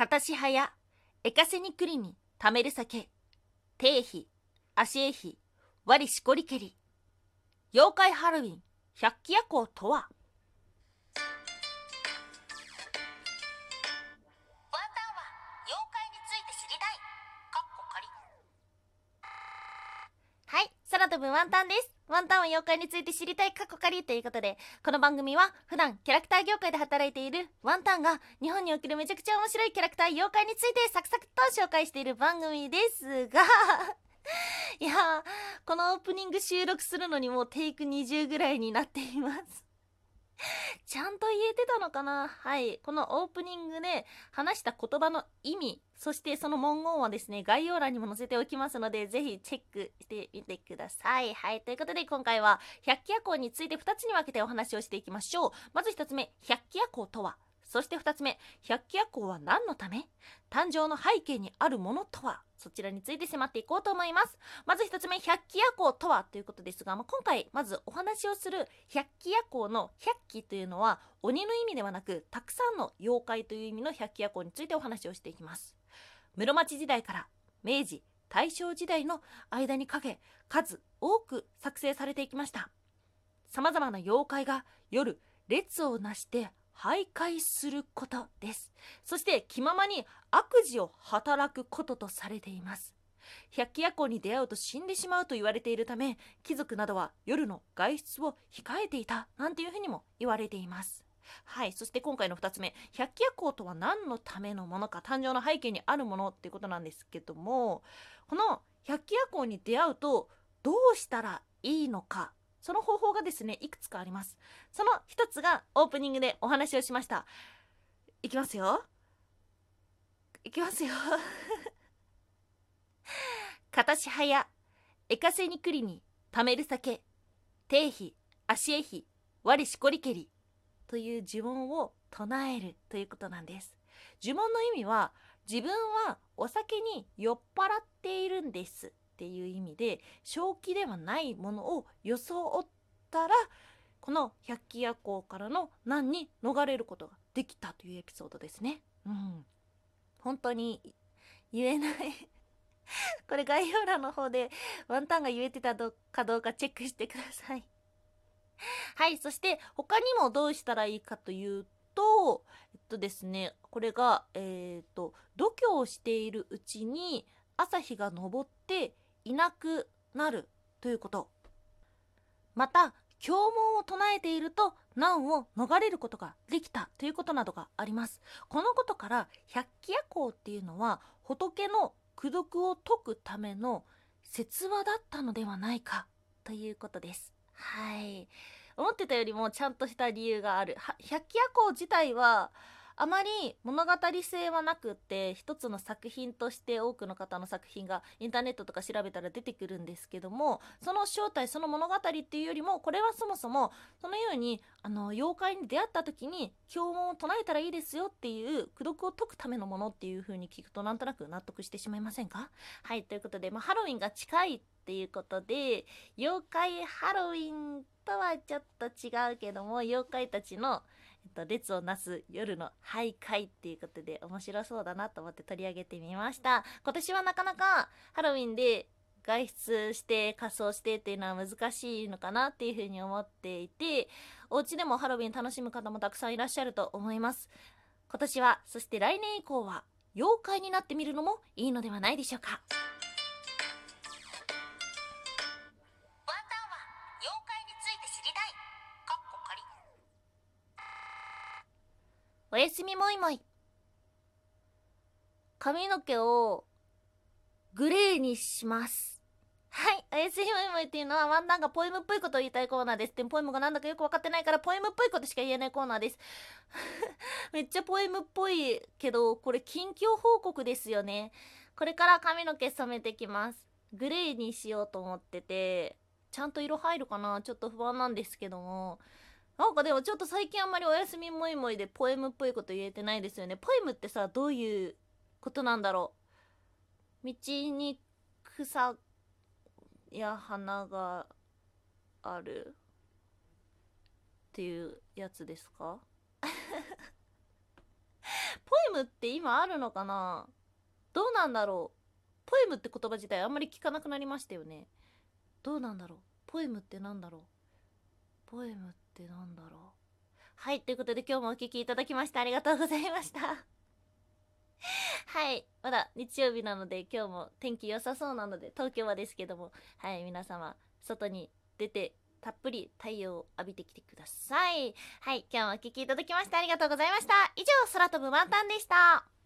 片しはやエカセニクリに貯める酒。定費足絵費。割しこりけり。妖怪ハロウィン百鬼夜行とは？ワンタンは妖怪について知りたい。かっこかりはい空飛ぶワンタンですワンタンは妖怪について知りたいかっこかりということでこの番組は普段キャラクター業界で働いているワンタンが日本におけるめちゃくちゃ面白いキャラクター妖怪についてサクサクと紹介している番組ですがいやこのオープニング収録するのにもうテイク20ぐらいになっています。ちゃんと言えてたのかな？はい。このオープニングで話した言葉の意味そしてその文言はですね概要欄にも載せておきますのでぜひチェックしてみてください。はい。ということで今回は百鬼夜行について2つに分けてお話をしていきましょう。まず1つ目百鬼夜行とは？そして2つ目百鬼夜行は何のため？誕生の背景にあるものとは？そちらについて迫っていこうと思います。まず1つ目百鬼夜行とはということですが、まあ、今回まずお話をする百鬼夜行の百鬼というのは鬼の意味ではなくたくさんの妖怪という意味の百鬼夜行についてお話をしていきます。室町時代から明治大正時代の間にかけ数多く作成されていきました。様々な妖怪が夜列をなして徘徊することです。そして気ままに悪事を働くこととされています。百鬼夜行に出会うと死んでしまうと言われているため貴族などは夜の外出を控えていたなんていうふうにも言われています。はい。そして今回の2つ目百鬼夜行とは何のためのものか誕生の背景にあるものっていうことなんですけどもこの百鬼夜行に出会うとどうしたらいいのかその方法がですねいくつかあります。その一つがオープニングでお話をしました。いきますよ。いきますよ。片しはやエカセニクリに貯める酒定費足絵費我しこりけりという呪文を唱えるということなんです。呪文の意味は自分はお酒に酔っ払っているんです。っていう意味で正気ではないものを装ったらこの百鬼夜行からの難に逃れることができたというエピソードですね。うん、本当に言えない これ概要欄の方でワンタンが言えてたかどうかチェックしてください。はい、そして他にもどうしたらいいかというと、えっとですね、これが、えっ、と、度胸をしているうちに朝日が昇っていなくなるということ。また経文を唱えていると難を逃れることができたということなどがあります。このことから百鬼夜行っていうのは仏の功徳を解くための説話だったのではないかということです。はい。思ってたよりもちゃんとした理由がある。百鬼夜行自体はあまり物語性はなくって一つの作品として多くの方の作品がインターネットとか調べたら出てくるんですけどもその正体その物語っていうよりもこれはそもそもそのようにあの妖怪に出会った時に標文を唱えたらいいですよっていう功徳を解くためのものっていう風に聞くとなんとなく納得してしまいませんか？はいということで、まあ、ハロウィンが近いっていうことで妖怪ハロウィンとはちょっと違うけども妖怪たちのえっと、列をなす夜の徘徊っていうことで面白そうだなと思って取り上げてみました。今年はなかなかハロウィンで外出して仮装してっていうのは難しいのかなっていうふうに思っていてお家でもハロウィン楽しむ方もたくさんいらっしゃると思います。今年はそして来年以降は妖怪になってみるのもいいのではないでしょうか。ワンタンは妖怪について知りたい。かっこおやすみもいもい。髪の毛をグレーにします。はいおやすみもいもいっていうのはワンダンがポエムっぽいことを言いたいコーナーです。でもポエムがなんだかよく分かってないからポエムっぽいことしか言えないコーナーです。めっちゃポエムっぽいけどこれ近況報告ですよね。これから髪の毛染めてきます。グレーにしようと思っててちゃんと色入るかな？ちょっと不安なんですけども。なんかでもちょっと最近あんまりおやすみもいもいでポエムっぽいこと言えてないですよね。ポエムってさどういうことなんだろう？道に草や花があるっていうやつですか？ポエムって今あるのかな？どうなんだろう？ポエムって言葉自体あんまり聞かなくなりましたよね。どうなんだろう？ポエムってなんだろう？ポエムっってなんだろう。はいということで今日もお聴きいただきましてありがとうございました。はいまだ日曜日なので今日も天気良さそうなので東京はですけどもはい皆様外に出てたっぷり太陽を浴びてきてください。はい今日もお聴きいただきましてありがとうございました。以上空飛ぶワンタンでした。